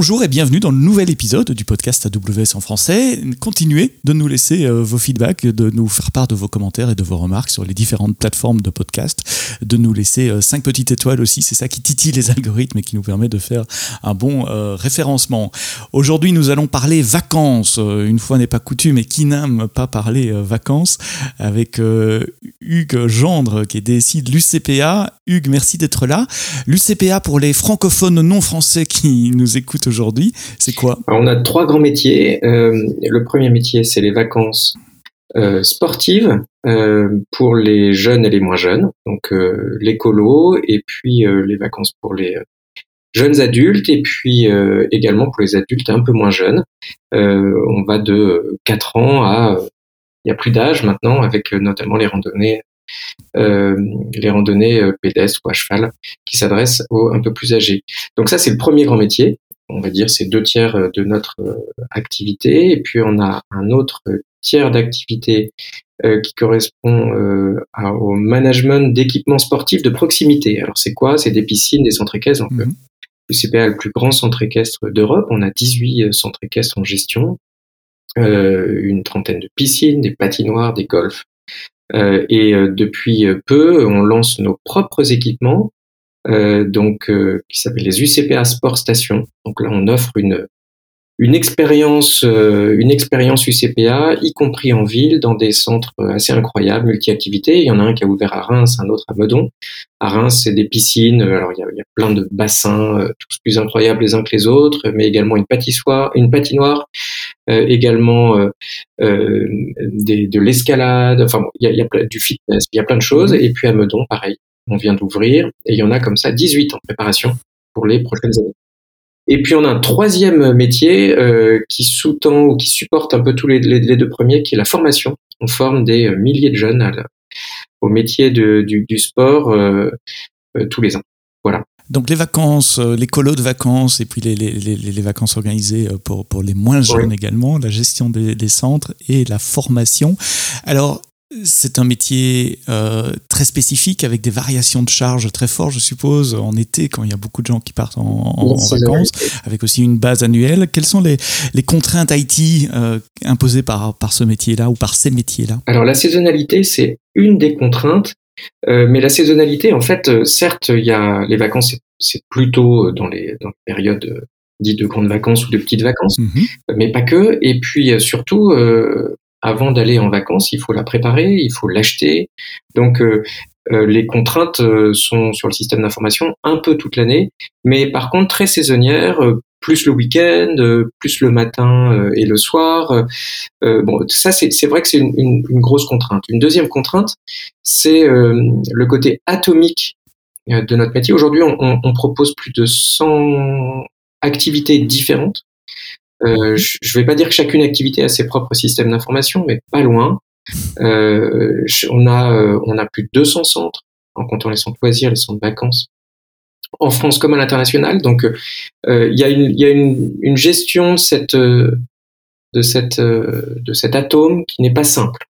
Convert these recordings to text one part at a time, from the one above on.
Bonjour et bienvenue dans le nouvel épisode du podcast AWS en français. Continuez de nous laisser euh, vos feedbacks, de nous faire part de vos commentaires et de vos remarques sur les différentes plateformes de podcast, de nous laisser 5 euh, petites étoiles aussi, c'est ça qui titille les algorithmes et qui nous permet de faire un bon euh, référencement. Aujourd'hui, nous allons parler vacances. Une fois n'est pas coutume, et qui n'aime pas parler vacances avec Hugues Gendre qui est DSI de l'UCPA. Hugues, merci d'être là. L'UCPA pour les francophones non français qui nous écoutent aujourd'hui, c'est quoi? On a trois grands métiers. Euh, le premier métier, c'est les vacances euh, sportives euh, pour les jeunes et les moins jeunes, donc l'écolo, et puis les vacances pour les jeunes adultes, et puis également pour les adultes un peu moins jeunes. on va de 4 ans à... Il n'y a plus d'âge maintenant, avec notamment les randonnées les randonnées pédestres ou à cheval qui s'adressent aux un peu plus âgés. Donc ça, c'est le premier grand métier on va dire, c'est deux tiers euh, de notre euh, activité. Et puis, on a un autre tiers d'activité euh, qui correspond au management d'équipements sportifs de proximité. Alors, c'est quoi? C'est des piscines, des centres équestres. Donc, mmh. le CPA le plus grand centre équestre d'Europe. On a 18 centres équestres en gestion, une trentaine de piscines, des patinoires, des golfs. et depuis peu, on lance nos propres équipements donc euh, qui s'appelle les UCPA Sport Station. Donc là, on offre une une expérience euh, une expérience UCPA, y compris en ville, dans des centres assez incroyables, multi-activités. Il y en a un qui a ouvert à Reims, un autre à Meudon. À Reims, c'est des piscines. Alors il y a, il y a plein de bassins, tous plus incroyables les uns que les autres, mais également une patinoire, une patinoire, également des, de l'escalade. Enfin, il, y a, il y a du fitness, il y a plein de choses. Et puis à Meudon, pareil, on vient d'ouvrir, et il y en a comme ça 18 en préparation pour les prochaines années. Et puis on a un troisième métier euh, qui sous-tend ou qui supporte un peu tous les, deux premiers, qui est la formation. On forme des euh, milliers de jeunes au métier du, sport euh, tous les ans. Voilà. Donc les vacances, les colos de vacances et puis les, vacances organisées pour, pour les moins jeunes également, la gestion des, des, centres et la formation. Alors c'est un métier euh, très spécifique avec des variations de charges très fortes, je suppose, en été quand il y a beaucoup de gens qui partent en, vacances, avec aussi une base annuelle. Quelles sont les, contraintes IT euh, imposées par, par ce métier-là ou par ces métiers-là? Alors la saisonnalité, c'est une des contraintes, euh, mais la saisonnalité, en fait, certes, il y a les vacances, c'est plutôt dans les, dans les périodes dites de grandes vacances ou de petites vacances, mhm. mais pas que. Et puis surtout, avant d'aller en vacances, il faut la préparer, il faut l'acheter. Donc euh, euh, les contraintes euh, sont sur le système d'information un peu toute l'année, mais par contre très saisonnières, plus le week-end, plus le matin et le soir. bon, ça c'est vrai que c'est une, une, grosse contrainte. Une deuxième contrainte, c'est le côté atomique de notre métier. Aujourd'hui, on, on, propose plus de 100 activités différentes euh, je ne vais pas dire que chacune activité a ses propres systèmes d'information, mais pas loin. Euh, on a euh, on a plus de 200 centres en comptant les centres loisirs, les centres vacances en France comme à l'international. Donc il y a une y a une, une gestion de cette de cette de cet atome qui n'est pas simple.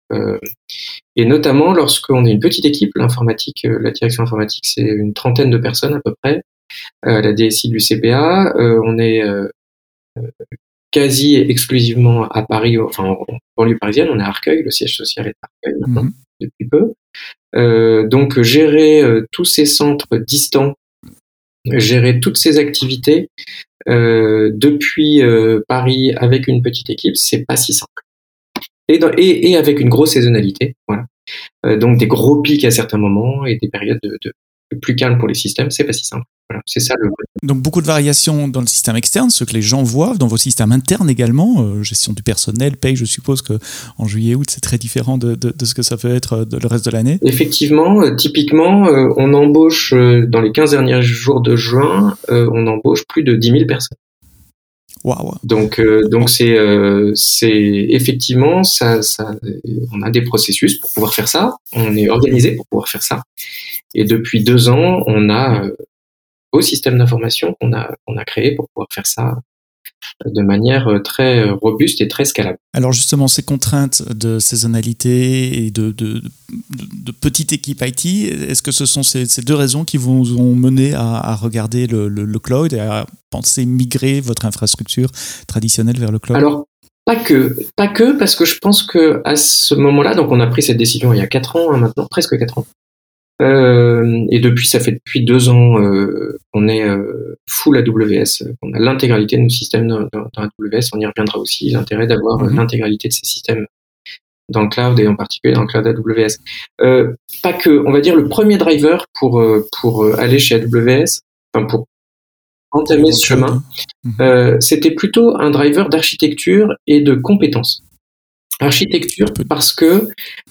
et notamment lorsqu'on est une petite équipe, l'informatique, la direction informatique, c'est une trentaine de personnes à peu près. la DSI du CPA, on est quasi exclusivement à Paris, enfin en banlieue parisienne, on est à Arcueil, le siège social est à Arcueil maintenant, mhm. depuis peu. Euh, donc gérer euh, tous ces centres distants, gérer toutes ces activités euh, depuis Paris avec une petite équipe, c'est pas si simple. Et, et, et, avec une grosse saisonnalité, voilà. donc des gros pics à certains moments et des périodes de, de plus calmes pour les systèmes, c'est pas si simple c'est ça le. Donc beaucoup de variations dans le système externe, ce que les gens voient, dans vos systèmes internes également, euh, gestion du personnel, paye, je suppose que en juillet-août c'est très différent de, ce que ça peut être euh, le reste de l'année. Effectivement, euh, typiquement, on embauche dans les 15 derniers jours de juin, on embauche plus de 10 000 personnes. Wow. Donc, donc c'est, c'est effectivement ça, ça, on a des processus pour pouvoir faire ça. On est organisé pour pouvoir faire ça. Et depuis deux ans, on a beau système d'information qu'on a, qu'on a créé pour pouvoir faire ça de manière euh, très euh, robuste et très scalable. Alors justement, ces contraintes de saisonnalité et de, de, petite équipe IT. Est-ce que ce sont ces, deux raisons qui vous ont mené à, regarder le, cloud et à penser migrer votre infrastructure traditionnelle vers le cloud? Alors, pas que, pas que, parce que je pense que à ce moment-là, donc on a pris cette décision il y a quatre ans hein, maintenant, presque quatre ans. Euh, et depuis, ça fait depuis deux ans euh, qu'on est euh, full AWS, qu'on a l'intégralité de nos systèmes dans, AWS. On y reviendra aussi, l'intérêt d'avoir mhm. l'intégralité de ces systèmes dans le cloud et en particulier dans le cloud AWS. Euh, pas que, on va dire le premier driver pour pour aller chez AWS, enfin pour entamer ce chemin, mhm. c'était plutôt un driver d'architecture et de compétences. Architecture parce que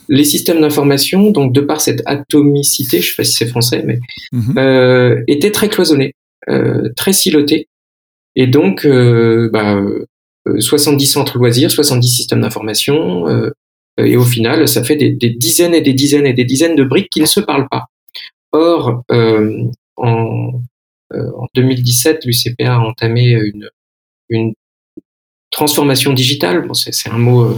les systèmes d'information, donc de par cette atomicité, je sais pas si c'est français, mais mhm. euh, étaient très cloisonnés, euh, très silotés, et donc euh, bah, 70 euh, centres loisirs, 70 systèmes d'information, euh, et au final, ça fait des, des, dizaines et des dizaines et des dizaines de briques qui ne se parlent pas. Or, en, en 2017, l'UCPA a entamé une, une transformation digitale. Bon, c'est un mot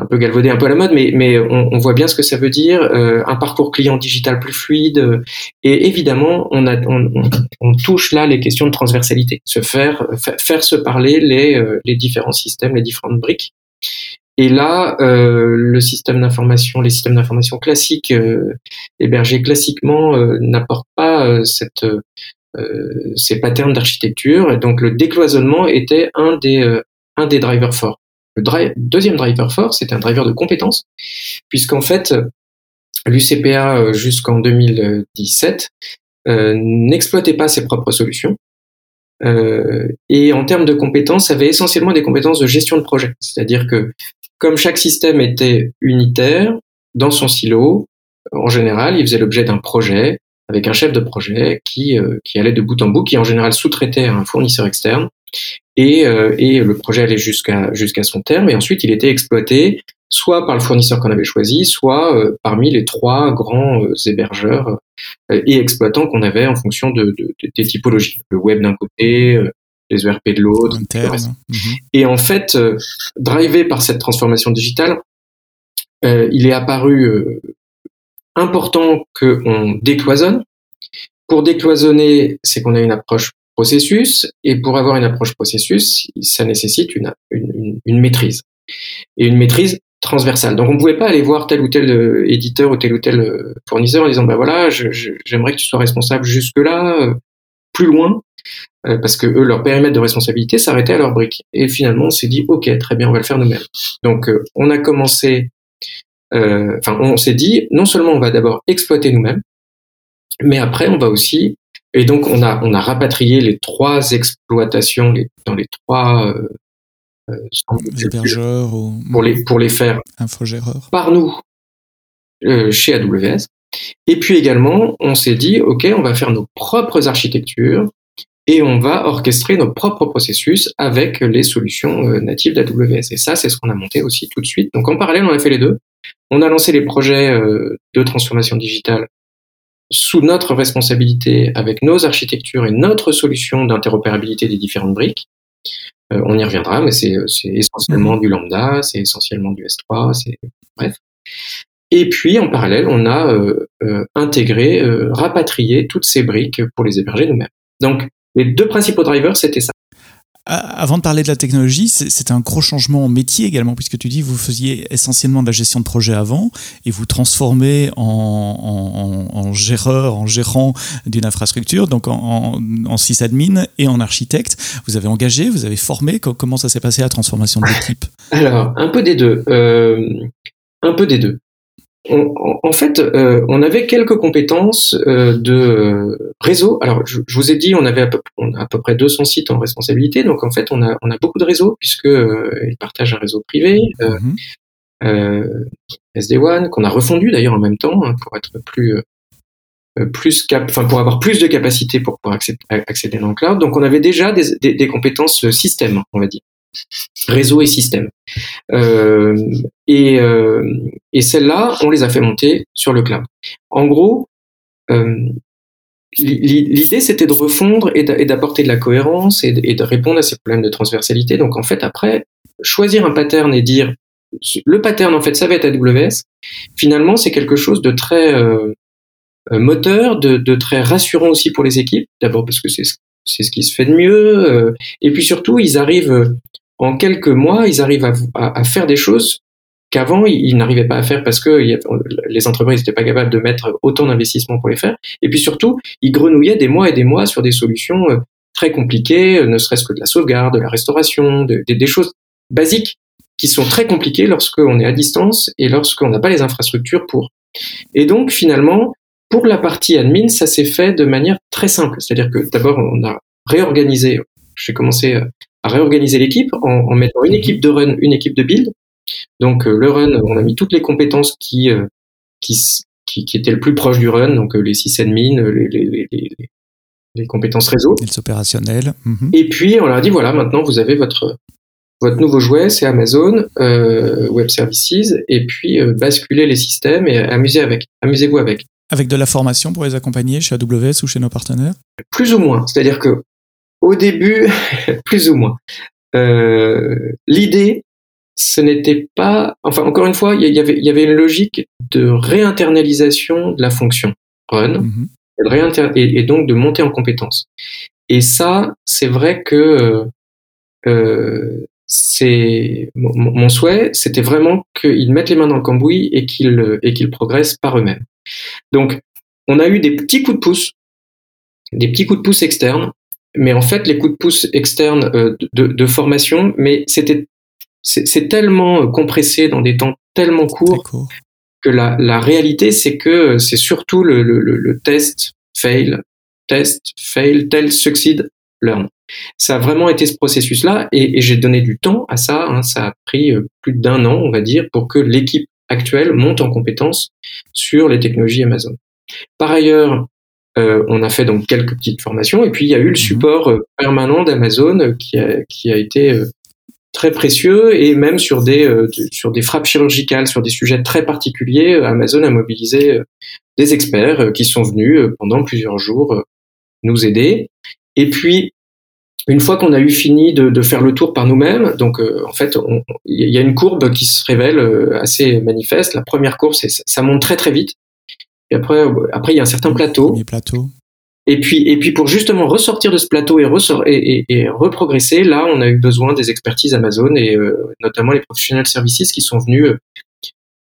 un peu galvaudé, un peu à la mode, mais, on, voit bien ce que ça veut dire, euh, un parcours client digital plus fluide, euh, et évidemment, on, touche là les questions de transversalité, se faire, se parler les, euh, les différents systèmes, les différentes briques. Et là, le système d'information, les systèmes d'information classiques, hébergés classiquement, n'apportent pas ces patterns d'architecture. Donc le décloisonnement était un des drivers forts. Le deuxième driver fort, c'est un driver de compétences, puisqu'en fait, l'UCPA euh, jusqu'en 2017 euh, n'exploitait pas ses propres solutions. Euh, et en termes de compétences, avait essentiellement des compétences de gestion de projet. C'est-à-dire que comme chaque système était unitaire, dans son silo, en général, il faisait l'objet d'un projet avec un chef de projet qui, qui allait de bout en bout, qui en général sous-traitait à un fournisseur externe et, euh, et le projet allait jusqu'à jusqu'à son terme et ensuite il était exploité soit par le fournisseur qu'on avait choisi, soit euh, parmi les trois grands euh, hébergeurs et exploitants qu'on avait en fonction de, de, des typologies. Le web d'un côté, les ERP de l'autre. Mhm. Et en fait, drivé par cette transformation digitale, il est apparu important qu'on décloisonne. Pour décloisonner, c'est qu'on a une approche processus. Et pour avoir une approche processus, ça nécessite une, une, maîtrise. Et une maîtrise transversale. Donc on ne pouvait pas aller voir tel ou tel euh, éditeur ou tel ou tel euh, fournisseur en disant bah voilà, j'aimerais que tu sois responsable jusque là, euh, plus loin, parce que eux leur périmètre de responsabilité s'arrêtait à leur brique. Et finalement on s'est dit ok très bien on va le faire nous-mêmes. Donc on a commencé, enfin on s'est dit non seulement on va d'abord exploiter nous-mêmes, mais après on va aussi et donc, on a, on a rapatrié les trois exploitations dans les trois euh, euh pour les pour les faire par nous euh, chez AWS. Et puis également, on s'est dit, ok, on va faire nos propres architectures et on va orchestrer nos propres processus avec les solutions euh, natives d'AWS. Et ça, c'est ce qu'on a monté aussi tout de suite. Donc en parallèle, on a fait les deux. On a lancé les projets de transformation digitale sous notre responsabilité, avec nos architectures et notre solution d'interopérabilité des différentes briques. Euh, on y reviendra, mais c'est essentiellement du lambda, c'est essentiellement du S3, c'est bref. Et puis en parallèle, on a euh, euh, intégré, rapatrié toutes ces briques pour les héberger nous-mêmes. Donc les deux principaux drivers, c'était ça. Avant de parler de la technologie, c'est un gros changement en métier également, puisque tu dis que vous faisiez essentiellement de la gestion de projet avant et vous transformez en, en, géreur, en gérant d'une infrastructure, donc en, en sysadmin et en architecte. Vous avez engagé, vous avez formé. Comment ça s'est passé la transformation de l'équipe? Alors, un peu des deux. Euh, un peu des deux en fait, euh, on avait quelques compétences euh, de euh, réseau. Alors, je, vous ai dit, on avait à peu, a à peu près 200 sites en responsabilité. Donc, en fait, on a, on a beaucoup de réseaux puisque ils partagent un réseau privé, mhm. SD1, qu'on a refondu d'ailleurs en même temps hein, pour être plus plus cap, enfin pour avoir plus de capacité pour pouvoir accéder, accéder dans le cloud. Donc, on avait déjà des, des, des compétences système, on va dire réseau et système. Euh, et, euh, et celles-là, on les a fait monter sur le cloud. En gros, euh, l'idée c'était de refondre et d'apporter de la cohérence et de, répondre à ces problèmes de transversalité. Donc en fait, après, choisir un pattern et dire le pattern en fait, ça va être AWS. Finalement, c'est quelque chose de très euh, moteur, de, très rassurant aussi pour les équipes. D'abord parce que c'est c'est ce qui se fait de mieux, et puis surtout, ils arrivent en quelques mois, ils arrivent à, faire des choses qu'avant ils, n'arrivaient pas à faire parce que les entreprises n'étaient pas capables de mettre autant d'investissements pour les faire. Et puis surtout, ils grenouillaient des mois et des mois sur des solutions euh, très compliquées, euh, ne serait-ce que de la sauvegarde, de la restauration, des choses basiques qui sont très compliquées lorsqu'on est à distance et lorsqu'on n'a pas les infrastructures pour. Et donc finalement, pour la partie admin, ça s'est fait de manière très simple. C'est-à-dire que d'abord, on a réorganisé, j'ai commencé à réorganiser l'équipe en, en mettant une équipe de run, une équipe de build, donc euh, le run, on a mis toutes les compétences qui, euh, qui, qui, qui étaient le plus proches du run, donc euh, les sysadmins, les, les, les, les compétences réseau. Les opérationnels. Mhm. Et puis on leur a dit voilà, maintenant vous avez votre votre nouveau jouet, c'est Amazon euh, Web Services, et puis euh, basculez les systèmes et amusez avec, amusez-vous avec. Avec de la formation pour les accompagner chez AWS ou chez nos partenaires? Plus ou moins, c'est-à-dire que au début, plus ou moins. Euh, L'idée, ce n'était pas, enfin encore une fois, il y avait, il y avait une logique de réinternalisation de la fonction run mm-hmm. et, donc de monter en compétence. Et ça, c'est vrai que euh, c'est mon, souhait, c'était vraiment qu'ils mettent les mains dans le cambouis et qu'ils et qu'ils progressent par eux-mêmes. Donc, on a eu des petits coups de pouce, des petits coups de pouce externes, mais en fait, les coups de pouce externes euh, de, de formation, mais c'était c'est tellement euh, compressé dans des temps tellement courts que la, la réalité, c'est que euh, c'est surtout le, le, le, test, fail, test, fail, tel, succeed, learn. Ça a vraiment été ce processus-là et, et j'ai donné du temps à ça. Hein, ça a pris plus d'un an, on va dire, pour que l'équipe actuelle monte en compétence sur les technologies Amazon. Par ailleurs, euh, on a fait donc quelques petites formations et puis il y a eu le mhm. support permanent d'Amazon qui a, qui a été très précieux et même sur des euh, sur des frappes chirurgicales, sur des sujets très particuliers, euh, Amazon a mobilisé euh, des experts qui sont venus pendant plusieurs jours nous aider. Et puis une fois qu'on a eu fini de, de, faire le tour par nous-mêmes, donc en fait, il y a une courbe qui se révèle assez manifeste. La première courbe, c'est ça monte très très vite. Et après, après il y a un certain plateau. plateau. Et puis, et puis pour justement ressortir de ce plateau et, ressort, et, et, reprogresser, là, on a eu besoin des expertises Amazon et euh, notamment les professionnels services qui sont venus euh,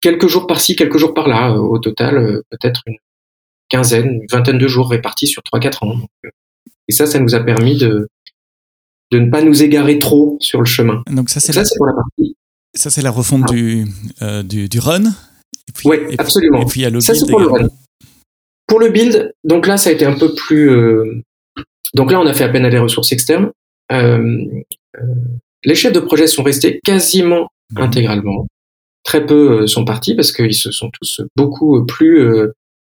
quelques jours par-ci, quelques jours par-là, euh, au total peut-être une quinzaine, une vingtaine de jours répartis sur 3-4 ans. et ça, ça nous a permis de, de ne pas nous égarer trop sur le chemin. Donc ça, c'est la... pour la partie. Ça, c'est la refonte ah. du, du, du, run. Oui, absolument. Et puis il y a le ça, pour le run. Pour le build, donc là, ça a été un peu plus. Euh, donc là, on a fait appel à des ressources externes. Euh, euh, les chefs de projet sont restés quasiment mhm. intégralement. Très peu sont partis parce qu'ils se sont tous beaucoup plus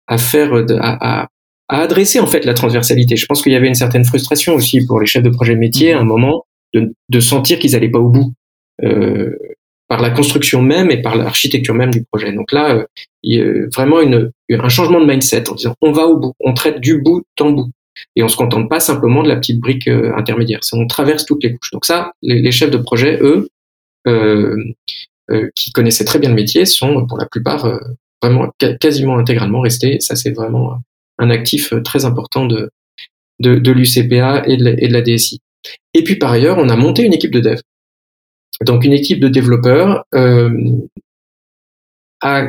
à faire, à, à, à, adresser en fait la transversalité. Je pense qu'il y avait une certaine frustration aussi pour les chefs de projet métier à un mhm. moment de, de sentir qu'ils n'allaient pas au bout. Euh, par la construction même et par l'architecture même du projet. Donc là, euh, il y a vraiment un changement de mindset en disant on va au bout, on traite du bout en bout. Et on se contente pas simplement de la petite brique euh, intermédiaire. On traverse toutes les couches. Donc ça, les, chefs de projet, eux, euh, qui connaissaient très bien le métier, sont pour la plupart vraiment quasiment intégralement restés. Ça, c'est vraiment un actif très important de, de, de l'UCPA et, et de la DSI. Et puis par ailleurs, on a monté une équipe de dev. Donc une équipe de développeurs euh, a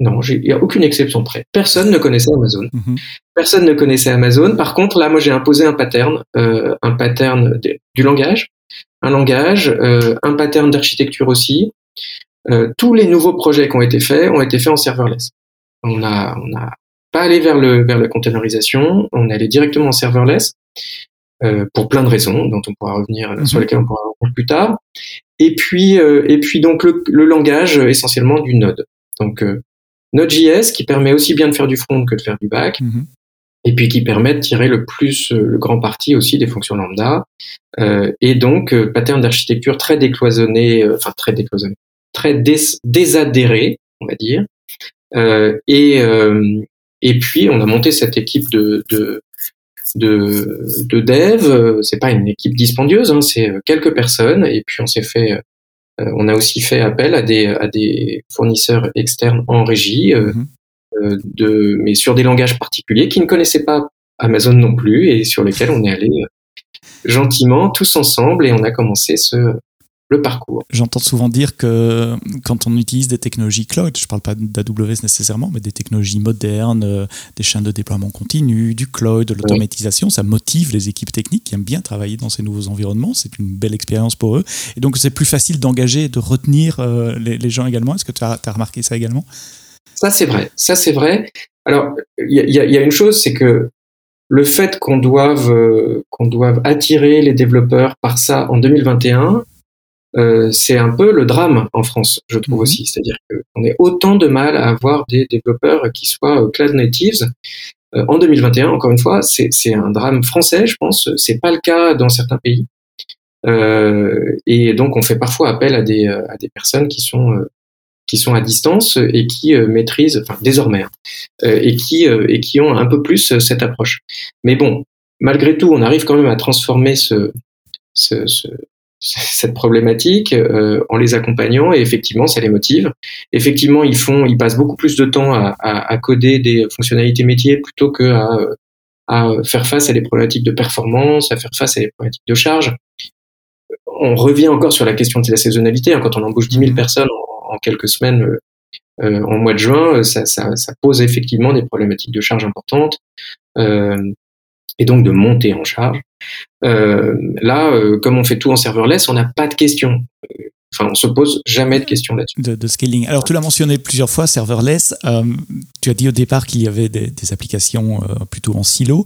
non, il n'y a aucune exception près. Personne ne connaissait Amazon. Mhm. Personne ne connaissait Amazon. Par contre, là, moi, j'ai imposé un pattern, euh, un pattern du langage, un langage, euh, un pattern d'architecture aussi. Euh, tous les nouveaux projets qui ont été faits ont été faits en serverless. On a, on a pas allé vers le vers la containerisation, on est allé directement en serverless. Euh, pour plein de raisons dont on pourra revenir sur mhm. lesquelles on pourra revenir plus tard. Et puis euh, et puis donc le, le, langage essentiellement du Node. Donc euh, Node.js qui permet aussi bien de faire du front que de faire du back. Mhm. Et puis qui permet de tirer le plus le grand parti aussi des fonctions lambda. et donc pattern d'architecture très décloisonné, enfin très décloisonné, très dés désadhéré, on va dire. et et puis on a monté cette équipe de, de de, de dev. C'est pas une équipe dispendieuse, hein, c'est quelques personnes. Et puis on s'est fait on a aussi fait appel à des, à des fournisseurs externes en régie, mhm. de, mais sur des langages particuliers qui ne connaissaient pas Amazon non plus et sur lesquels on est allé gentiment tous ensemble et on a commencé ce, le parcours. J'entends souvent dire que quand on utilise des technologies cloud, je ne parle pas d'AWS nécessairement, mais des technologies modernes, euh, des chaînes de déploiement continu, du cloud, de l'automatisation, ça motive les équipes techniques qui aiment bien travailler dans ces nouveaux environnements. C'est une belle expérience pour eux. Et donc, c'est plus facile d'engager, de retenir euh, les, gens également. Est-ce que tu as, as, remarqué ça également? Ça, c'est vrai. Ça, c'est vrai. Alors, il y, y a, une chose, c'est que le fait qu'on doive, euh, qu'on doive attirer les développeurs par ça en 2021, euh, c'est un peu le drame en France, je trouve mhm. aussi. C'est-à-dire qu'on a autant de mal à avoir des développeurs qui soient euh, cloud natives. Euh, en 2021, encore une fois, c'est un drame français, je pense. C'est pas le cas dans certains pays. Euh, et donc, on fait parfois appel à des, à des personnes qui sont qui sont à distance et qui maîtrisent, enfin désormais, hein, et qui et qui ont un peu plus cette approche. Mais bon, malgré tout, on arrive quand même à transformer ce, ce, ce, cette problématique euh, en les accompagnant et effectivement ça les motive. Effectivement ils font, ils passent beaucoup plus de temps à, à, à coder des fonctionnalités métiers plutôt que à, à, faire face à des problématiques de performance, à faire face à des problématiques de charge. On revient encore sur la question de la saisonnalité. Hein, quand on embauche 10 000 mmh. personnes en, quelques semaines euh, euh, en mois de juin, ça, ça, ça, pose effectivement des problématiques de charge importantes. Euh, et donc de monter en charge. Euh, là, euh, comme on fait tout en serverless, on n'a pas de questions. Enfin, on se pose jamais de questions là-dessus. De, scaling. Alors, tu l'as mentionné plusieurs fois, serverless. Euh, tu as dit au départ qu'il y avait des, applications plutôt en silo.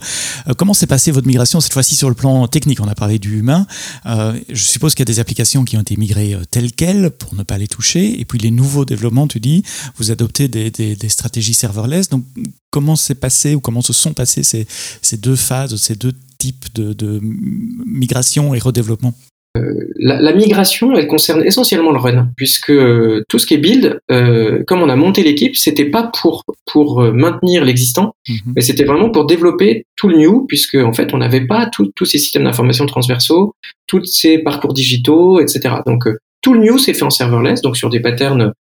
comment s'est passée votre migration cette fois-ci sur le plan technique? On a parlé du humain. je suppose qu'il y a des applications qui ont été migrées telles quelles pour ne pas les toucher. Et puis les nouveaux développements, tu dis, vous adoptez des, stratégies serverless. Donc, comment s'est passé ou comment se sont passées ces, deux phases, ces deux types de, de migration et redéveloppement? euh, la, la, migration, elle concerne essentiellement le run, puisque euh, tout ce qui est build, euh, comme on a monté l'équipe, c'était pas pour pour euh, maintenir l'existant, mhm. mais c'était vraiment pour développer tout le new, puisque en fait on n'avait pas tous ces systèmes d'information transversaux, tous ces parcours digitaux, etc. Donc tout le new s'est fait en serverless, donc sur des patterns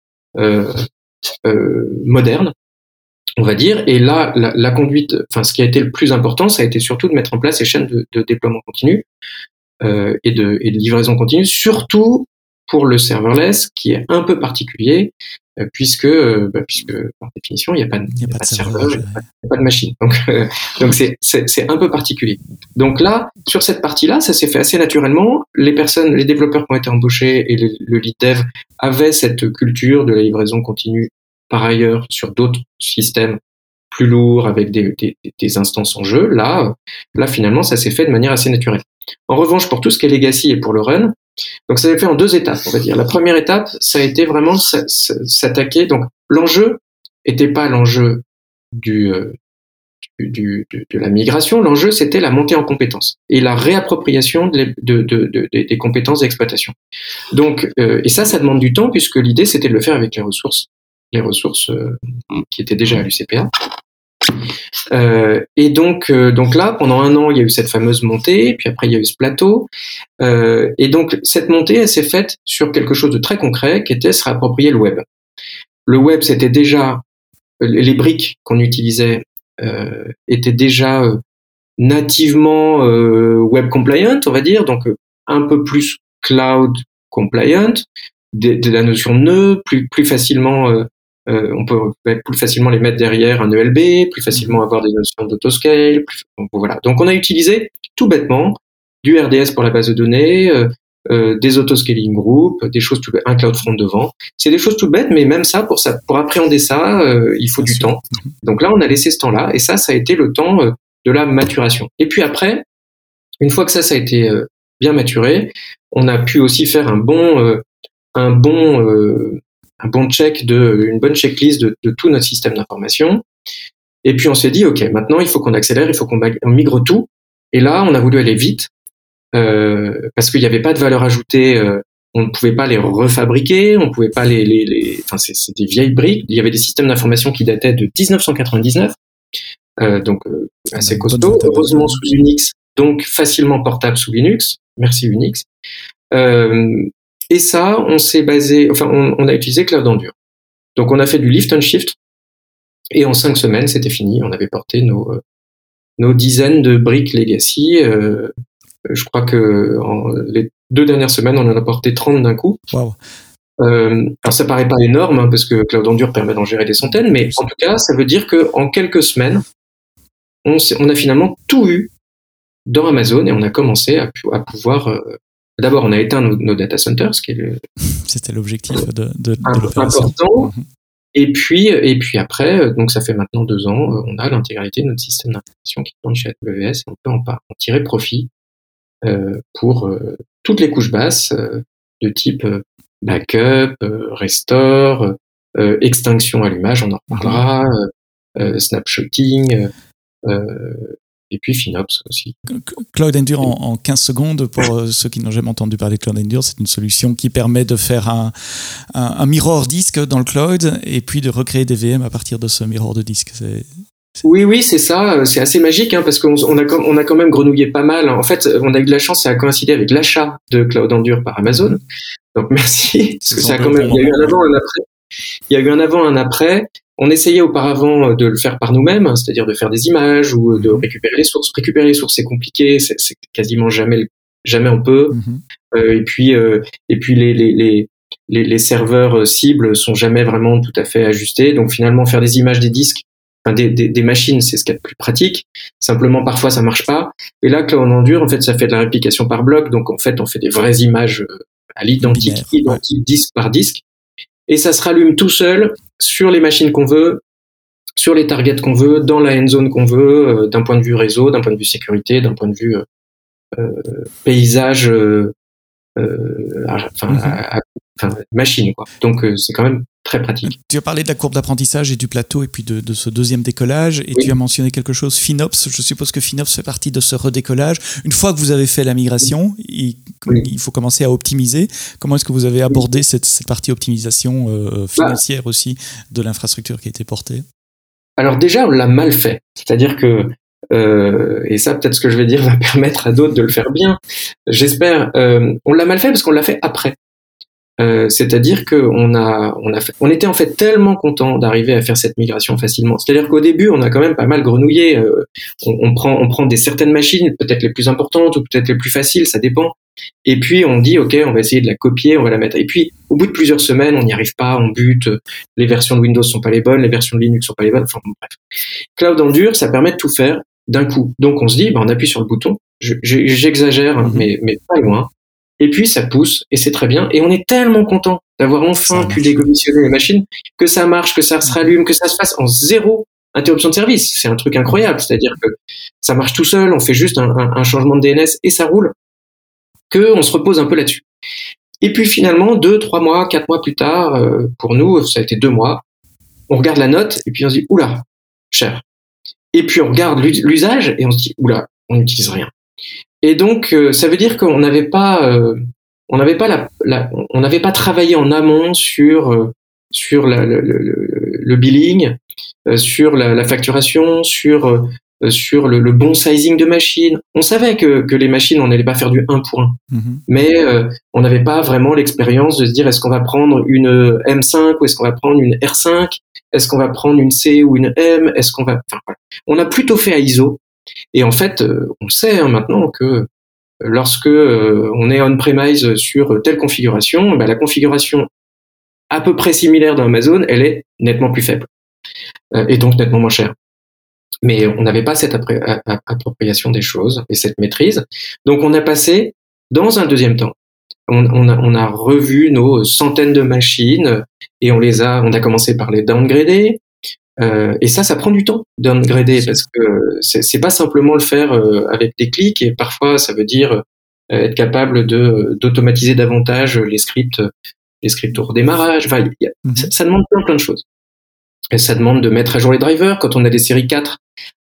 modernes, on va dire. Et là, la, conduite, enfin, ce qui a été le plus important, ça a été surtout de mettre en place ces chaînes de, déploiement continu euh, et, de, et de livraison continue, surtout pour le serverless, qui est un peu particulier, euh, puisque, euh, bah, puisque par définition, il n'y a pas de, y a pas de serveur, il n'y a, pas de machine. Donc, euh, donc c'est, c'est, c'est un peu particulier. Donc là, sur cette partie-là, ça s'est fait assez naturellement. Les personnes, les développeurs qui ont été embauchés et le lead dev avaient cette culture de la livraison continue par ailleurs sur d'autres systèmes plus lourds avec des, des, instances en jeu, là, là finalement, ça s'est fait de manière assez naturelle. En revanche, pour tout ce qui est legacy et pour le run, donc ça s'est fait en deux étapes, on va dire. La première étape, ça a été vraiment s'attaquer. Donc l'enjeu était pas l'enjeu euh, de, la migration, l'enjeu c'était la montée en compétences et la réappropriation de, de, des compétences d'exploitation. Donc, euh, et ça, ça demande du temps puisque l'idée c'était de le faire avec les ressources les ressources euh, qui étaient déjà à l'UCPA. Euh, et donc, euh, donc là, pendant un an, il y a eu cette fameuse montée, puis après il y a eu ce plateau. et donc cette montée, elle s'est faite sur quelque chose de très concret, qui était se réapproprier le web. Le web, c'était déjà les briques qu'on utilisait étaient déjà nativement web compliant, on va dire, donc un peu plus cloud compliant, de, la notion de nœud, plus plus facilement euh, on peut plus facilement les mettre derrière un ELB, plus facilement mhm. avoir des notions d'autoscale. Donc, voilà. Donc on a utilisé tout bêtement du RDS pour la base de données, euh, euh, des autoscaling groups, des choses tout bêtes, un cloud front devant. C'est des choses tout bêtes, mais même ça, pour ça, pour appréhender ça, euh, il faut du temps. Mhm. Donc là, on a laissé ce temps-là, et ça, ça a été le temps de la maturation. Et puis après, une fois que ça, ça a été bien maturé, on a pu aussi faire un bon, un bon un bon check de, une bonne checklist de, de tout notre système d'information. Et puis on s'est dit, ok, maintenant il faut qu'on accélère, il faut qu'on migre tout. Et là, on a voulu aller vite euh, parce qu'il n'y avait pas de valeur ajoutée. Euh, on ne pouvait pas les refabriquer, on ne pouvait pas les, les, les... enfin c'est des vieilles briques. Il y avait des systèmes d'information qui dataient de 1999, euh, donc euh, assez costaud. Heureusement sous Unix, donc facilement portable sous Linux. Merci Unix. Euh, Et ça, on s'est basé, enfin, on, on, a utilisé Cloud Endure. Donc, on a fait du lift and shift. Et en cinq semaines, c'était fini. On avait porté nos, euh, nos dizaines de briques legacy. Euh, je crois que en, les deux dernières semaines, on en a porté 30 d'un coup. Wow. Euh, alors ça paraît pas énorme hein, parce que Cloud Endure permet d'en gérer des centaines, mais en tout cas, ça veut dire que en quelques semaines, on, on a finalement tout eu dans Amazon et on a commencé à, à pouvoir. Euh, D'abord, on a éteint nos, nos, data centers, ce qui est le. C'était l'objectif de, de, de important. Mm-hmm. Et puis, et puis après, donc ça fait maintenant deux ans, on a l'intégralité de notre système d'information qui tourne chez AWS et on peut en, en tirer profit euh, pour euh, toutes les couches basses euh, de type backup, restore, extinction allumage, on en reparlera, snapshotting, et puis FinOps aussi. Cloud Endure en, en 15 secondes, pour ceux qui n'ont jamais entendu parler de Cloud Endure, c'est une solution qui permet de faire un, un, un, mirror disque dans le cloud et puis de recréer des VM à partir de ce mirror de disque. Oui, oui, c'est ça. C'est assez magique hein, parce qu'on on a, on a quand même grenouillé pas mal. En fait, on a eu de la chance, ça a coïncidé avec l'achat de Cloud Endure par Amazon. Donc merci. Parce que ça a quand même, il y a eu un avant, un après. Il y a eu un avant, un après. On essayait auparavant de le faire par nous-mêmes, hein, c'est-à-dire de faire des images ou de récupérer les sources. Récupérer les sources, c'est compliqué, c'est quasiment jamais, jamais on peut. Mm -hmm. euh, et puis, euh, et puis les, les, les, les, les serveurs cibles sont jamais vraiment tout à fait ajustés. Donc finalement, faire des images des disques, enfin des, des, des machines, c'est ce qu'il y a de plus pratique. Simplement, parfois, ça marche pas. Et là, Cloud Endure, en fait, ça fait de la réplication par bloc. Donc en fait, on fait des vraies images à l'identique, identique ouais. disque par disque et ça se rallume tout seul sur les machines qu'on veut, sur les targets qu'on veut, dans la end zone qu'on veut, euh, d'un point de vue réseau, d'un point de vue sécurité, d'un point de vue euh, euh paysage, euh, à, à, enfin, machine. Quoi. Donc c'est quand même très pratique. Tu as parlé de la courbe d'apprentissage et du plateau et puis de, de ce deuxième décollage et oui. tu as mentionné quelque chose, FinOps. Je suppose que FinOps fait partie de ce redécollage. Une fois que vous avez fait la migration, il, oui. il faut commencer à optimiser. Comment est-ce que vous avez abordé cette, cette, partie optimisation euh, financière bah. aussi de l'infrastructure qui a été portée? Alors déjà, on l'a mal fait. C'est-à-dire que euh, et ça, peut-être ce que je vais dire va permettre à d'autres de le faire bien. J'espère. Euh, on l'a mal fait parce qu'on l'a fait après. Euh, c'est-à-dire qu'on a, on a, fait, on était en fait tellement content d'arriver à faire cette migration facilement. C'est-à-dire qu'au début, on a quand même pas mal grenouillé. Euh, on, on, prend, on prend des certaines machines, peut-être les plus importantes ou peut-être les plus faciles, ça dépend. Et puis on dit, ok, on va essayer de la copier, on va la mettre. Et puis, au bout de plusieurs semaines, on n'y arrive pas, on bute. Les versions de Windows sont pas les bonnes, les versions de Linux sont pas les bonnes. Enfin, bref. Cloud Endure, ça permet de tout faire d'un coup. Donc on se dit, bah, on appuie sur le bouton. J'exagère, hein, mais, mais pas loin et puis ça pousse et c'est très bien et on est tellement content d'avoir enfin pu décommissionner les machines que ça marche, que ça se rallume, que ça se fasse en zéro interruption de service. C'est un truc incroyable, c'est-à-dire que ça marche tout seul, on fait juste un, un, un, changement de DNS et ça roule, que on se repose un peu là-dessus. Et puis finalement, deux, trois mois, quatre mois plus tard, euh, pour nous, ça a été deux mois, on regarde la note et puis on se dit oula, cher. Et puis on regarde l'usage et on se dit oula, on n'utilise rien. Et donc, euh, ça veut dire qu'on n'avait pas, euh, on n'avait pas la, la on n'avait pas travaillé en amont sur euh, sur la, le, le, le, billing, euh, sur la, la, facturation, sur euh, sur le, le, bon sizing de machines. On savait que, que les machines, on n'allait pas faire du 1 pour 1, mm -hmm. mais on n'avait pas vraiment l'expérience de se dire est-ce qu'on va prendre une M5 ou est-ce qu'on va prendre une R5 Est-ce qu'on va prendre une C ou une M? Est-ce qu'on va enfin, voilà. On a plutôt fait à ISO et en fait, euh, on sait hein, maintenant que lorsque euh, on est on-premise sur telle configuration, bah, la configuration à peu près similaire d'Amazon, elle est nettement plus faible euh, et donc nettement moins chère. Mais on n'avait pas cette appropriation des choses et cette maîtrise. Donc on a passé, dans un deuxième temps, on, on, a, on a, revu nos centaines de machines et on les a, on a commencé par les downgrader, euh, et ça, ça prend du temps d'upgrader parce que c'est pas simplement le faire euh, avec des clics et parfois ça veut dire euh, être capable de d'automatiser davantage les scripts, les scripts au redémarrage. Enfin, y a, mm -hmm. ça, ça, demande plein plein de choses. Et ça demande de mettre à jour les drivers quand on a des séries 4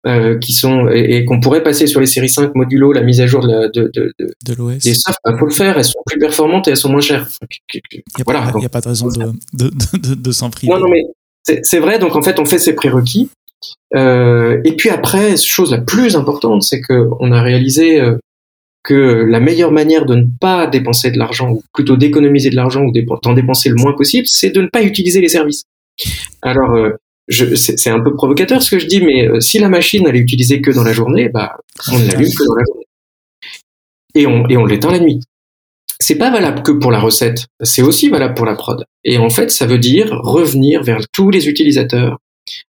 euh, qui sont et, et qu'on pourrait passer sur les séries 5 modulo la mise à jour de, la, de, de, de, de l'OS. Des softs, il bah, faut le faire. Elles sont plus performantes et elles sont moins chères. Il n'y a, voilà, a, pas de raison de, de, de, de s'en priver. Non, non, mais c'est vrai, donc en fait, on fait ces prérequis. Euh, et puis après, chose la plus importante, c'est qu'on a réalisé euh, que la meilleure manière de ne pas dépenser de l'argent, ou plutôt d'économiser de l'argent ou d'en dépenser le moins possible, c'est de ne pas utiliser les services. Alors, euh, c'est un peu provocateur ce que je dis, mais euh, si la machine elle est utilisée que dans la journée, bah, on ne l'allume que dans la journée. Et on, et on l'éteint la nuit. C'est pas valable que pour la recette, c'est aussi valable pour la prod. Et en fait, ça veut dire revenir vers tous les utilisateurs,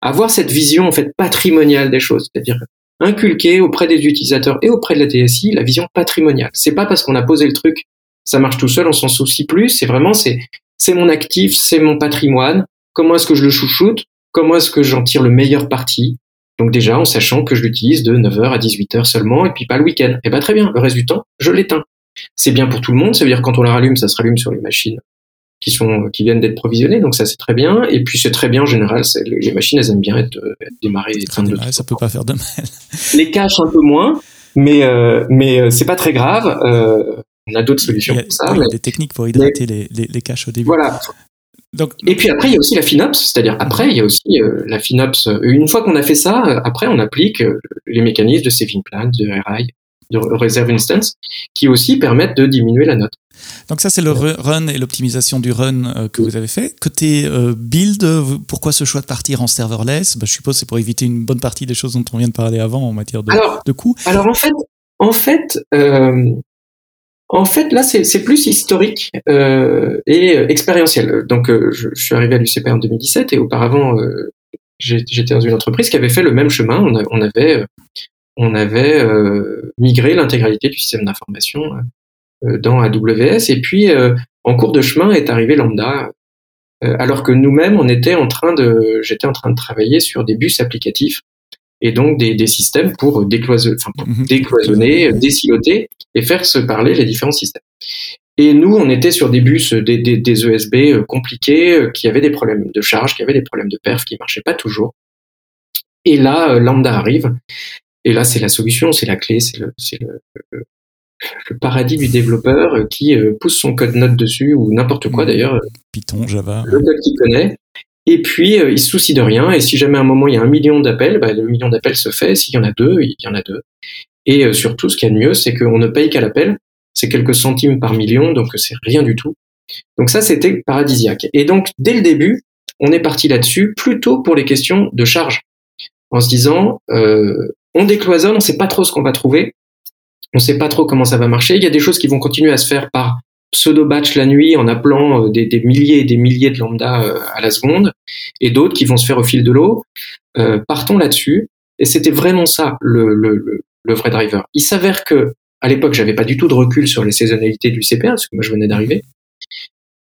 avoir cette vision en fait patrimoniale des choses, c'est-à-dire inculquer auprès des utilisateurs et auprès de la DSI la vision patrimoniale. C'est pas parce qu'on a posé le truc, ça marche tout seul, on s'en soucie plus. C'est vraiment c'est c'est mon actif, c'est mon patrimoine. Comment est-ce que je le chouchoute? Comment est-ce que j'en tire le meilleur parti? Donc déjà en sachant que je l'utilise de 9h à 18h seulement et puis pas le week-end. Et eh ben très bien, le reste du temps, je l'éteins. C'est bien pour tout le monde, ça veut dire quand on la rallume, ça se rallume sur les machines qui sont qui viennent d'être provisionnées, donc ça c'est très bien. Et puis c'est très bien en général, les machines elles aiment bien être, être démarrées et de Ça peut pas faire de mal. Les caches un peu moins, mais euh, mais euh, c'est pas très grave. Euh, on a d'autres solutions pour ça. Il y a des techniques pour hydrater les, les, les, caches au début. Voilà. Donc, et puis après, il y a aussi la FinOps, c'est-à-dire après, il y a aussi euh, la FinOps. Une fois qu'on a fait ça, après, on applique les mécanismes de saving plan, de RI, de reserve instance, qui aussi permettent de diminuer la note. Donc ça, c'est le run et l'optimisation du run euh, que vous avez fait. Côté euh, build, pourquoi ce choix de partir en serverless? Bah, Je suppose c'est pour éviter une bonne partie des choses dont on vient de parler avant en matière de, alors, de coûts. Alors en fait, en fait, euh, en fait là, c'est plus historique et expérientiel. Donc je, je, suis arrivé à l'UCP en 2017 et auparavant, j'étais dans une entreprise qui avait fait le même chemin. On, on avait on avait migré l'intégralité du système d'information euh, dans AWS. Et puis, euh, en cours de chemin est arrivé Lambda, euh, alors que nous-mêmes, on était en train de, j'étais en train de travailler sur des bus applicatifs et donc des, des systèmes pour, décloisonner, enfin, pour mhm. décloisonner, désiloter et faire se parler les différents systèmes. Et nous, on était sur des bus, des, des, des ESB compliqués, qui avaient des problèmes de charge, qui avaient des problèmes de perf, qui marchaient pas toujours. Et là, Lambda arrive. Et là, c'est la solution, c'est la clé, c'est le, le, le paradis du développeur euh, qui euh, pousse son code note dessus ou n'importe quoi mm. d'ailleurs. Euh, Python, Java. Le code qu'il connaît. Et puis, il se soucie de rien. Et si jamais à un moment il y a un million d'appels, bah, le million d'appels se fait. S'il y en a deux, il y en a deux. Et surtout, ce qu'il y a de mieux, c'est qu'on ne paye qu'à l'appel. C'est quelques centimes par million, donc c'est rien du tout. Donc ça, c'était paradisiaque. Et donc, dès le début, on est parti là-dessus, plutôt pour les questions de charge. En se disant, on décloisonne, on ne sait pas trop ce qu'on va trouver on ne sait pas trop comment ça va marcher. Il y a des choses qui vont continuer à se faire par pseudo-batch la nuit en appelant euh, des, milliers et des milliers de lambda euh, à la seconde, et d'autres qui vont se faire au fil de l'eau. Euh, partons là-dessus. Et c'était vraiment ça le, vrai driver. Il s'avère que à l'époque, j'avais pas du tout de recul sur les saisonnalités du CPA, parce que moi je venais d'arriver.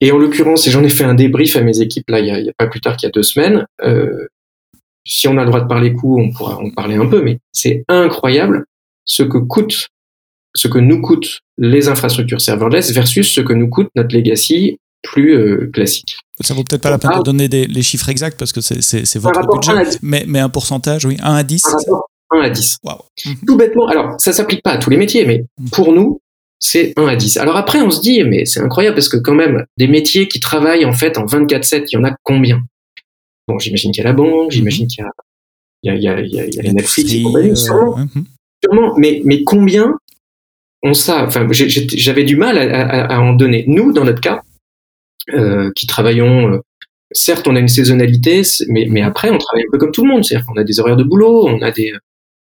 Et en l'occurrence, et j'en ai fait un débrief à mes équipes là, il y a, pas plus tard qu'il y a deux semaines. Si on a le droit de parler coût, on pourra en parler un peu, mais c'est incroyable ce que coûte ce que nous coûtent les infrastructures serverless versus ce que nous coûte notre legacy plus euh, classique. Ça vaut peut-être pas la peine de ah. donner des, les chiffres exacts parce que c'est votre budget, mais, mais un pourcentage, oui, 1 à 10 1 à 10. Mhm. Tout bêtement, alors ça s'applique pas à tous les métiers, mais mhm. pour nous, c'est 1 à 10. Alors après, on se dit, mais c'est incroyable parce que quand même, des métiers qui travaillent en fait en 24-7, il y en a combien? Bon, j'imagine qu'il y a la banque, mhm. j'imagine qu'il y a, il y a, il y a, il y a, les Netflix, euh, sûrement, sûrement, mais, mais combien on ça, enfin, j'avais du mal à, en donner. Nous, dans notre cas, euh, qui travaillons, euh, certes, on a une saisonnalité, mais, mais après, on travaille un peu comme tout le monde. C'est-à-dire qu'on a des horaires de boulot, on a des,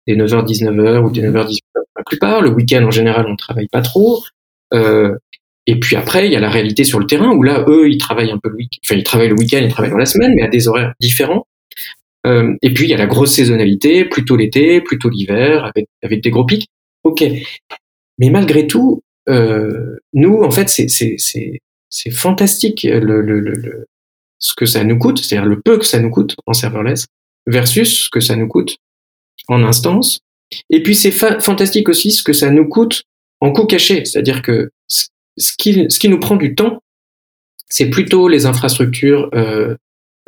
des 9h, 19h ou des 9h, 18h la plupart. Le week-end, en général, on travaille pas trop. Euh, et puis après, il y a la réalité sur le terrain où là, eux, ils travaillent un peu le week enfin, ils travaillent le week-end, ils travaillent dans la semaine, mais à des horaires différents. Euh, et puis, il y a la grosse saisonnalité, plutôt l'été, plutôt l'hiver, avec, avec des gros pics. Ok. Mais malgré tout, euh, nous, en fait, c'est fantastique le, le, le, ce que ça nous coûte, c'est-à-dire le peu que ça nous coûte en serverless versus ce que ça nous coûte en instance. Et puis c'est fantastique aussi ce que ça nous coûte en coût caché, c'est-à-dire que ce qui, ce qui nous prend du temps, c'est plutôt les infrastructures euh,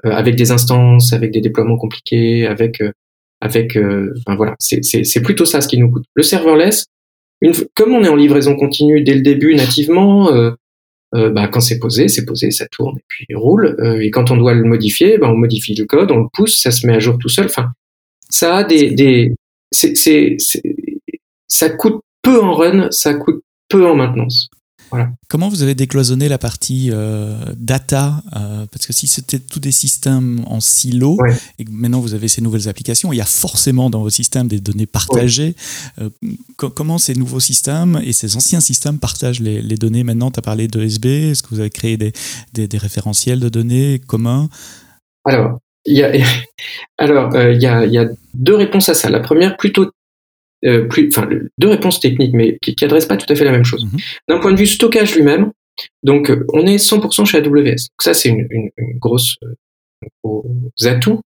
euh avec des instances, avec des déploiements compliqués, avec euh, avec, euh, enfin voilà, c'est plutôt ça ce qui nous coûte. Le serverless, comme on est en livraison continue dès le début nativement, euh, euh, bah, quand c'est posé, c'est posé, ça tourne et puis il roule. Euh, et quand on doit le modifier, bah, on modifie le code, on le pousse, ça se met à jour tout seul. Enfin, ça a des, des c'est, c'est, ça coûte peu en run, ça coûte peu en maintenance. Comment vous avez décloisonné la partie euh, data euh, Parce que si c'était tous des systèmes en silo et que maintenant vous avez ces nouvelles applications, il y a forcément dans vos systèmes des données partagées. Euh, comment ces nouveaux systèmes et ces anciens systèmes partagent les, données? Maintenant Tu as parlé de SB, est-ce que vous avez créé des, des, référentiels de données communs? Alors, il y a, alors, il y, a, y a deux réponses à ça. La première, plutôt euh, plus, enfin, deux réponses techniques, mais qui n'adressent pas tout à fait la même chose. Mhm. D'un point de vue stockage lui-même, donc euh, on est 100% chez AWS. Donc ça, c'est une, une, une, grosse euh, gros atout.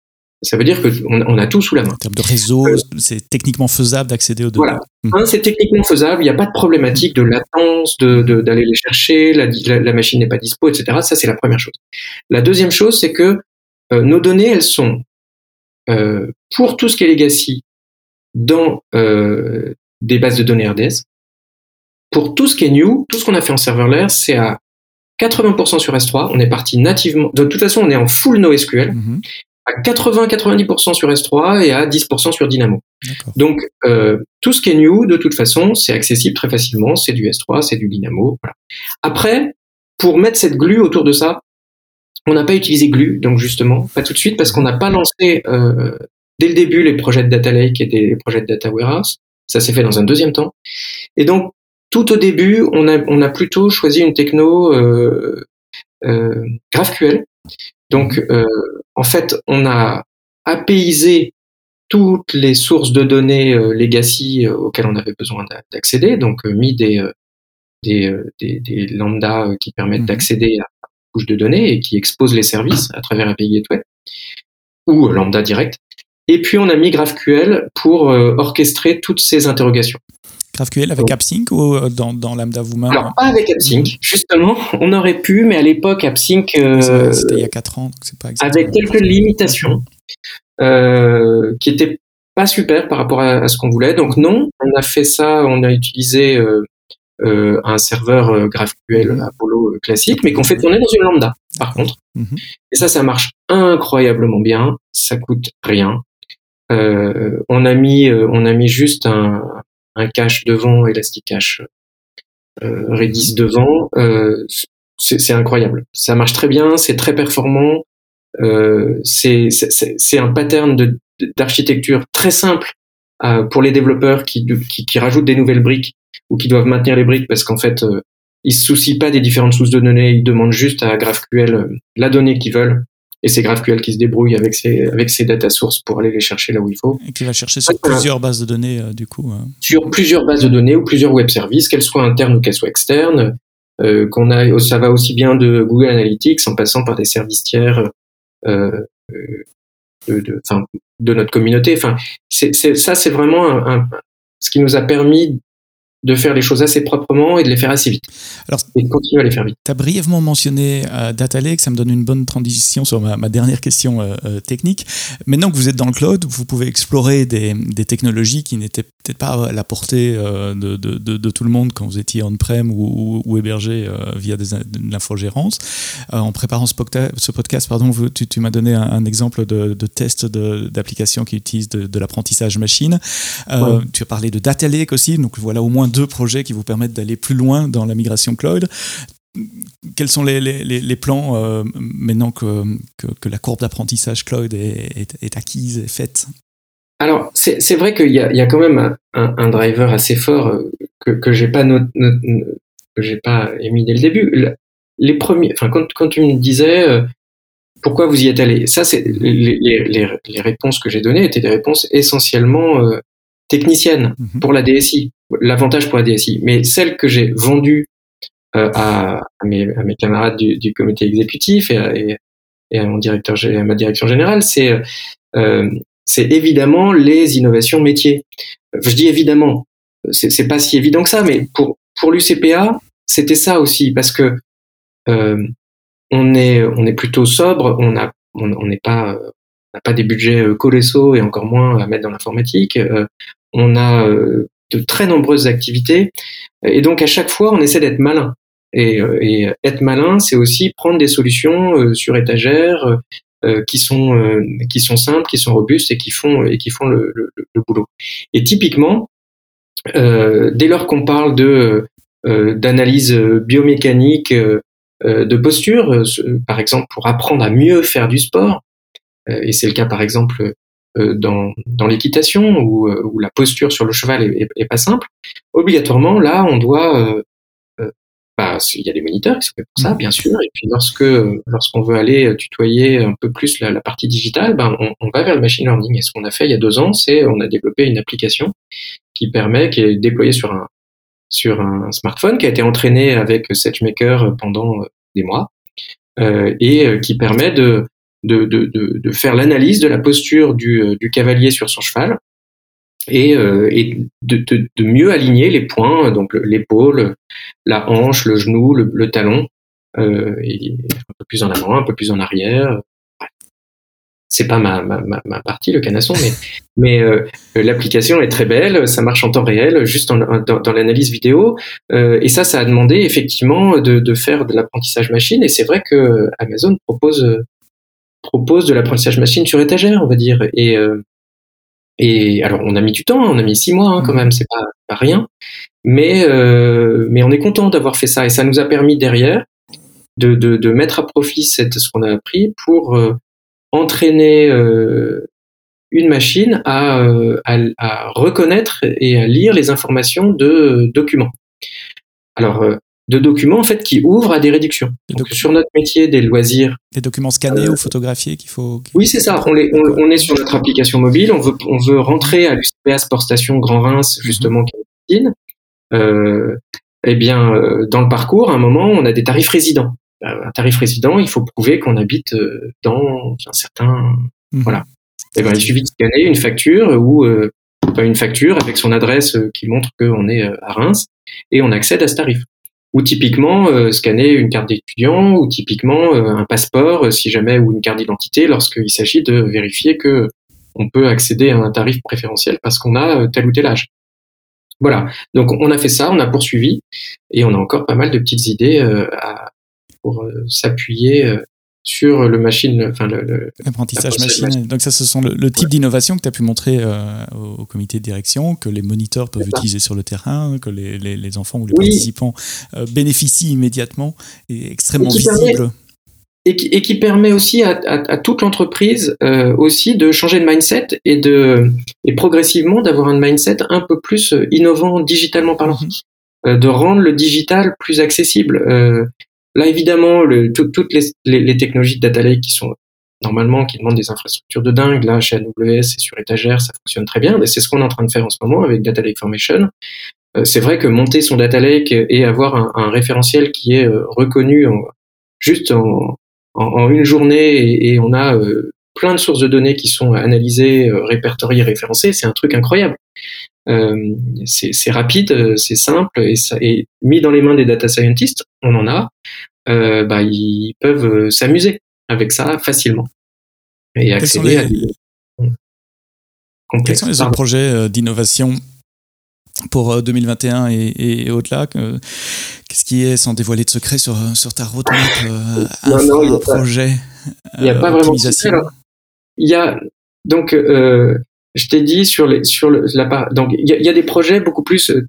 Ça veut dire qu'on on a tout sous la main. En termes de réseau, euh, c'est techniquement faisable d'accéder aux données. Voilà. Mhm. c'est techniquement faisable. Il n'y a pas de problématique de latence, d'aller de, d'aller les chercher, la, la, machine n'est pas dispo, etc. Ça, c'est la première chose. La deuxième chose, c'est que nos données, elles sont, euh, pour tout ce qui est legacy, dans euh, des bases de données RDS. Pour tout ce qui est new, tout ce qu'on a fait en serverless, c'est à 80% sur S3. On est parti nativement. De toute façon, on est en full NoSQL. Mm À 80-90% sur S3 et à 10% sur Dynamo. Donc, euh, tout ce qui est new, de toute façon, c'est accessible très facilement. C'est du S3, c'est du Dynamo. Voilà. Après, pour mettre cette glue autour de ça, on n'a pas utilisé glue, donc justement, pas tout de suite, parce qu'on n'a pas lancé euh, dès le début les projets de Data Lake et des projets de Data Warehouse. Ça s'est fait dans un deuxième temps. Et donc, tout au début, on a, on a plutôt choisi une techno euh, euh, GraphQL. Donc, euh, en fait, on a apaisé toutes les sources de données legacy auxquelles on avait besoin d'accéder, donc mis des, des, des, des lambdas qui permettent mhm. d'accéder à la couche de données et qui exposent les services à travers API Gateway ou lambda direct. Et puis on a mis GraphQL pour euh, orchestrer toutes ces interrogations. GraphQL avec AppSync ou euh, dans, dans Lambda vous-même Alors pas avec AppSync, mhm. justement, on aurait pu, mais à l'époque AppSync euh, c'était il y a 4 ans, c'est pas exactement. Avec quelques limitations euh, qui étaient pas super par rapport à, ce qu'on voulait. Donc non, on a fait ça, on a utilisé euh, un serveur GraphQL. Apollo classique, mais qu'on fait tourner dans une lambda, par contre. Mhm. Et ça, ça marche incroyablement bien, ça coûte rien. Euh, on a mis, euh, on a mis juste un, un cache devant, Elasticache euh, Redis devant. Euh, c'est incroyable. Ça marche très bien, c'est très performant. C'est un pattern d'architecture très simple pour les développeurs qui, qui, qui, rajoutent des nouvelles briques ou qui doivent maintenir les briques parce qu'en fait, ils se soucient pas des différentes sources de données, ils demandent juste à GraphQL la donnée qu'ils veulent et c'est GraphQL qui se débrouille avec ses, avec ses data sources pour aller les chercher là où il faut. Et qui va chercher sur plusieurs bases de données, euh, du coup. Hein. Sur plusieurs bases de données ou plusieurs web services, qu'elles soient internes ou qu'elles soient externes. Euh, qu'on a, ça va aussi bien de Google Analytics en passant par des services tiers euh, euh de, de, de notre communauté. Enfin, c'est, ça, c'est vraiment un, ce qui nous a permis de faire les choses assez proprement et de les faire assez vite. Alors, et de continuer à les faire vite. Tu as brièvement mentionné euh, Data Lake, ça me donne une bonne transition sur ma, ma dernière question euh, euh, technique. Maintenant que vous êtes dans le cloud, vous pouvez explorer des, des technologies qui n'étaient peut-être pas à la portée euh, de, de, de, de, tout le monde quand vous étiez on-prem ou, ou, ou, hébergé via des, de l'infogérance. en préparant ce, podcast, ce podcast pardon, tu, tu m'as donné un, un, exemple de, test d'application qui utilise de, l'apprentissage machine. Ouais. Tu as parlé de Data Lake aussi, donc voilà au moins deux projets qui vous permettent d'aller plus loin dans la migration cloud. Quels sont les, les, les plans euh, maintenant que, que, que, la courbe d'apprentissage cloud est, est, est, acquise, est faite? Alors, c'est vrai qu'il y, y, a quand même un, un, driver assez fort euh, que, que j'ai pas not, not, que j'ai pas émis dès le début. Les premiers, enfin, quand, quand tu me disais euh, pourquoi vous y êtes allé, ça, c'est les, les, les, réponses que j'ai données étaient des réponses essentiellement euh, techniciennes mm-hmm. pour la DSI l'avantage pour la DSI. Mais celle que j'ai vendue euh, à, à, mes, à, mes, camarades du, du, comité exécutif et à, et, à mon directeur, à ma direction générale, c'est euh, c'est évidemment les innovations métiers. Je dis évidemment, c'est pas si évident que ça, mais pour pour l'UCPA, c'était ça aussi parce que euh, on est on est plutôt sobre, on a on n'est pas n'a pas des budgets colossaux et encore moins à mettre dans l'informatique. Euh, on a euh, de très nombreuses activités. Et donc à chaque fois, on essaie d'être malin. Et, euh, et être malin, c'est aussi prendre des solutions euh, sur étagère euh, qui sont qui sont simples, qui sont robustes et qui font et qui font le, le, le boulot. Et typiquement, dès lors qu'on parle de d'analyse biomécanique de posture, par exemple pour apprendre à mieux faire du sport, et c'est le cas par exemple dans, dans l'équitation où, où, la posture sur le cheval est, est, pas simple, obligatoirement là on doit bah, il y a des moniteurs qui sont faits pour ça, bien sûr. Et puis lorsque lorsqu'on veut aller tutoyer un peu plus la, partie digitale, ben on, va vers le machine learning. Et ce qu'on a fait il y a deux ans, c'est on a développé une application qui permet, qui est déployée sur un sur un smartphone, qui a été entraîné avec SageMaker pendant des mois euh, et euh, qui permet de de, de, de, faire l'analyse de la posture du, du cavalier sur son cheval et, euh, et de, de, de, mieux aligner les points, donc l'épaule, la hanche, le genou, le, le talon, euh, un peu plus en avant, un peu plus en arrière. C'est pas ma, ma, ma, partie, le canasson, mais, mais euh, l'application est très belle, ça marche en temps réel, juste en, dans, dans l'analyse vidéo. Euh, et ça, ça a demandé effectivement de, de faire de l'apprentissage machine. Et c'est vrai que Amazon propose propose de l'apprentissage machine sur étagère, on va dire. Et, euh, et alors, on a mis du temps, on a mis six mois hein, quand mmh. même, c'est pas, pas rien. Mais, euh, mais on est content d'avoir fait ça et ça nous a permis derrière de, de, de mettre à profit cette, ce qu'on a appris pour euh, entraîner euh, une machine à, à, à, reconnaître et à lire les informations de documents. Alors, de documents en fait qui ouvrent à des réductions. Donc, sur notre métier des loisirs. Des documents scannés ou photographiés qu'il faut. Oui, c'est ça. On, les, on, on, est sur notre application mobile. On veut, on veut rentrer à l'USPA Sport Station Grand Reims mhm. justement qui est euh, Eh bien, euh, dans le parcours, à un moment, on a des tarifs résidents. Euh, un tarif résident, il faut prouver qu'on habite euh, dans un certain. Mhm. Voilà. Eh ben, il suffit de scanner une facture ou une facture avec son adresse qui montre qu'on est à Reims et on accède à ce tarif ou typiquement euh, scanner une carte d'étudiant, ou typiquement euh, un passeport, euh, si jamais, ou une carte d'identité, lorsqu'il s'agit de vérifier que on peut accéder à un tarif préférentiel parce qu'on a tel ou tel âge. Voilà. Donc on a fait ça, on a poursuivi, et on a encore pas mal de petites idées à, pour s'appuyer sur le machine, enfin le, l'apprentissage machine. Donc ça, ce sont le, type d'innovation que tu as pu montrer euh, au, comité de direction, que les moniteurs peuvent utiliser sur le terrain, que les, les, les enfants ou les participants euh, bénéficient immédiatement et extrêmement et visible. et, qui, et qui, permet aussi à, à, à toute l'entreprise euh, aussi de changer de mindset et de et progressivement d'avoir un mindset un peu plus innovant digitalement parlant, mm-hmm. de rendre le digital plus accessible. Là, évidemment, toutes les, technologies de data lake qui sont normalement qui demandent des infrastructures de dingue, là, chez AWS c'est sur étagère, ça fonctionne très bien. Et c'est ce qu'on est en train de faire en ce moment avec Data Lake Formation. Euh, c'est vrai que monter son data lake et avoir un, référentiel qui est euh, reconnu en, juste en, une journée et, et on a euh, plein de sources de données qui sont analysées, répertoriées, référencées, c'est un truc incroyable. Euh, c'est rapide, c'est simple et, ça, et mis dans les mains des data scientists, on en a, euh, bah, ils peuvent s'amuser avec ça facilement et accéder à des Quels sont les autres projets d'innovation pour 2021 et, et au-delà Qu'est-ce qui est, sans dévoiler de secret, sur, sur ta roadmap un projet Il n'y a pas vraiment de Il y a donc euh, je t'ai dit sur les sur le, la donc il y a, des projets beaucoup plus euh,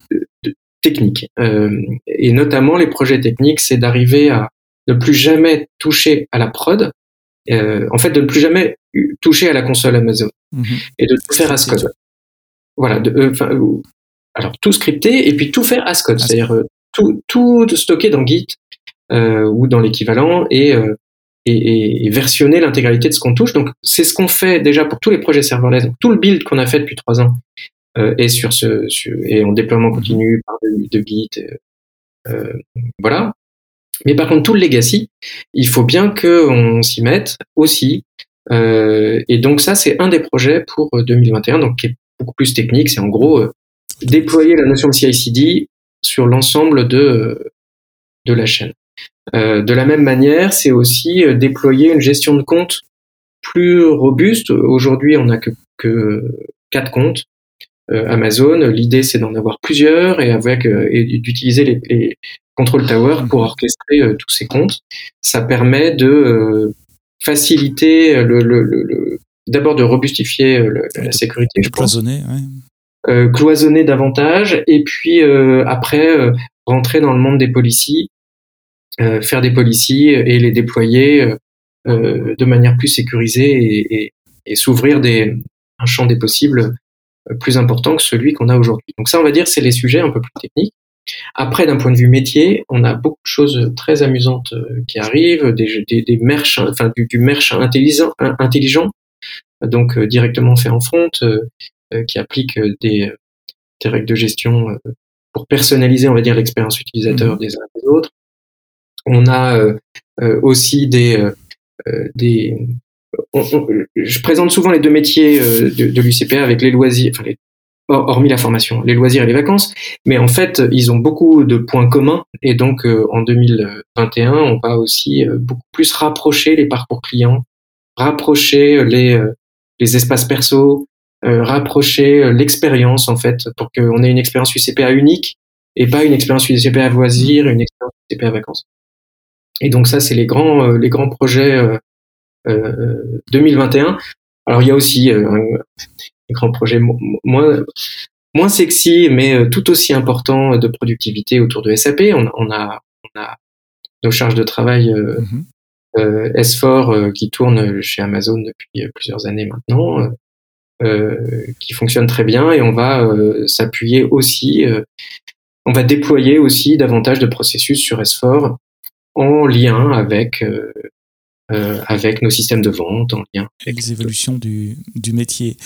techniques euh, et notamment les projets techniques, c'est d'arriver à ne plus jamais toucher à la prod, euh, en fait de ne plus jamais toucher à la console Amazon mm-hmm. et de tout faire à code. Voilà, de, euh, alors tout scripter et puis tout faire as code, c'est-à-dire euh, tout tout stocker dans Git ou dans l'équivalent et et, et, versionner l'intégralité de ce qu'on touche. Donc, c'est ce qu'on fait déjà pour tous les projets serverless. Donc, tout le build qu'on a fait depuis trois ans euh, est sur ce, sur, et en déploiement continu par de, de Git. Euh, euh, voilà. Mais par contre, tout le legacy, il faut bien qu'on s'y mette aussi. Euh, et donc, ça, c'est un des projets pour 2021, donc qui est beaucoup plus technique. C'est en gros euh, déployer la notion de CI/CD sur l'ensemble de de la chaîne. Euh, de la même manière, c'est aussi euh, déployer une gestion de compte plus robuste. Aujourd'hui, on n'a que, que quatre comptes euh, Amazon. L'idée, c'est d'en avoir plusieurs et avec et d'utiliser les, les control tower pour orchestrer tous ces comptes. Ça permet de faciliter le, le, le, d'abord de robustifier la sécurité. De cloisonner, ouais. cloisonner davantage, et puis après rentrer dans le monde des policiers, faire des policiers et les déployer de manière plus sécurisée et, et s'ouvrir des, un champ des possibles plus important que celui qu'on a aujourd'hui. Donc ça, on va dire, c'est les sujets un peu plus techniques. Après, d'un point de vue métier, on a beaucoup de choses très amusantes euh, qui arrivent, des, des, des merch, enfin du, du merch intelligent, intelligent donc euh, directement fait en front, euh, qui applique des, des, règles de gestion pour personnaliser, on va dire, l'expérience utilisateur mmh. des uns des autres. On a aussi des, des je présente souvent les deux métiers de, l'UCPA avec les loisirs, enfin hormis la formation, les loisirs et les vacances. Mais en fait, ils ont beaucoup de points communs. Et donc, euh, en 2021, on va aussi euh, beaucoup plus rapprocher les parcours clients, rapprocher les, euh, les espaces perso, rapprocher l'expérience, en fait, pour qu'on ait une expérience UCPA unique et pas une expérience UCPA loisirs, une expérience UCPA vacances. Et donc ça, c'est les grands, les grands projets 2021. Alors il y a aussi grands projets moins moins sexy, mais euh, tout aussi important de productivité autour de SAP. On, on, a, on a nos charges de travail euh, euh S4 euh, qui tournent chez Amazon depuis plusieurs années maintenant, qui fonctionnent très bien, et on va s'appuyer aussi, on va déployer aussi davantage de processus sur S4 en lien avec euh, avec nos systèmes de vente en lien. Avec les évolutions du, du métier.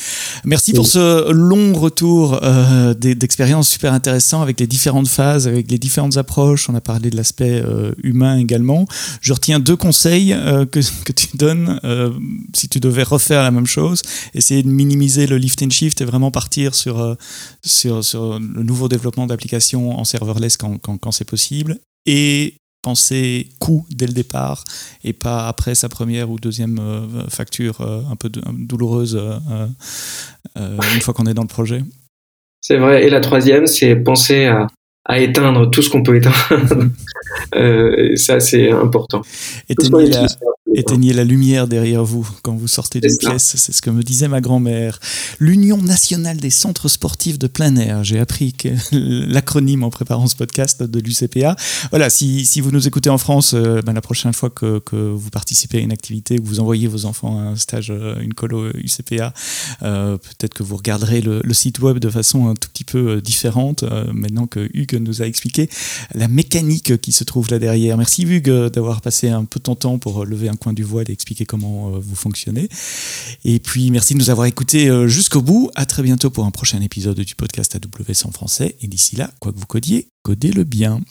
Merci pour ce long retour euh, d'expérience super intéressant avec les différentes phases, avec les différentes approches. On a parlé de l'aspect euh, humain également. Je retiens deux conseils euh, que, que, tu donnes euh, si tu devais refaire la même chose. Essayer de minimiser le lift and shift et vraiment partir sur, sur, sur le nouveau développement d'applications en serverless quand, quand, quand c'est possible. Et penser coût dès le départ et pas après sa première ou deuxième euh, facture euh, un peu douloureuse euh, une fois qu'on est dans le projet. C'est vrai. Et la troisième, c'est penser à, à éteindre tout ce qu'on peut éteindre. ça, c'est important. Éteignez la, Éteignez la lumière derrière vous quand vous sortez d'une pièce, c'est ce que me disait ma grand-mère. L'Union nationale des centres sportifs de plein air, j'ai appris l'acronyme en préparant ce podcast de l'UCPA. Voilà, si, si, vous nous écoutez en France, euh, ben la prochaine fois que, que, vous participez à une activité, que vous envoyez vos enfants à un stage, euh, une colo UCPA, euh, peut-être que vous regarderez le, le, site web de façon un tout petit peu différente, euh, maintenant que Hugues nous a expliqué la mécanique qui se trouve là derrière. Merci Hugues d'avoir passé un peu de ton temps pour lever un du voile et expliquer comment euh, vous fonctionnez. Et puis, merci de nous avoir écoutés euh, jusqu'au bout. À très bientôt pour un prochain épisode du podcast AWS en français. Et d'ici là, quoi que vous codiez, codez-le bien.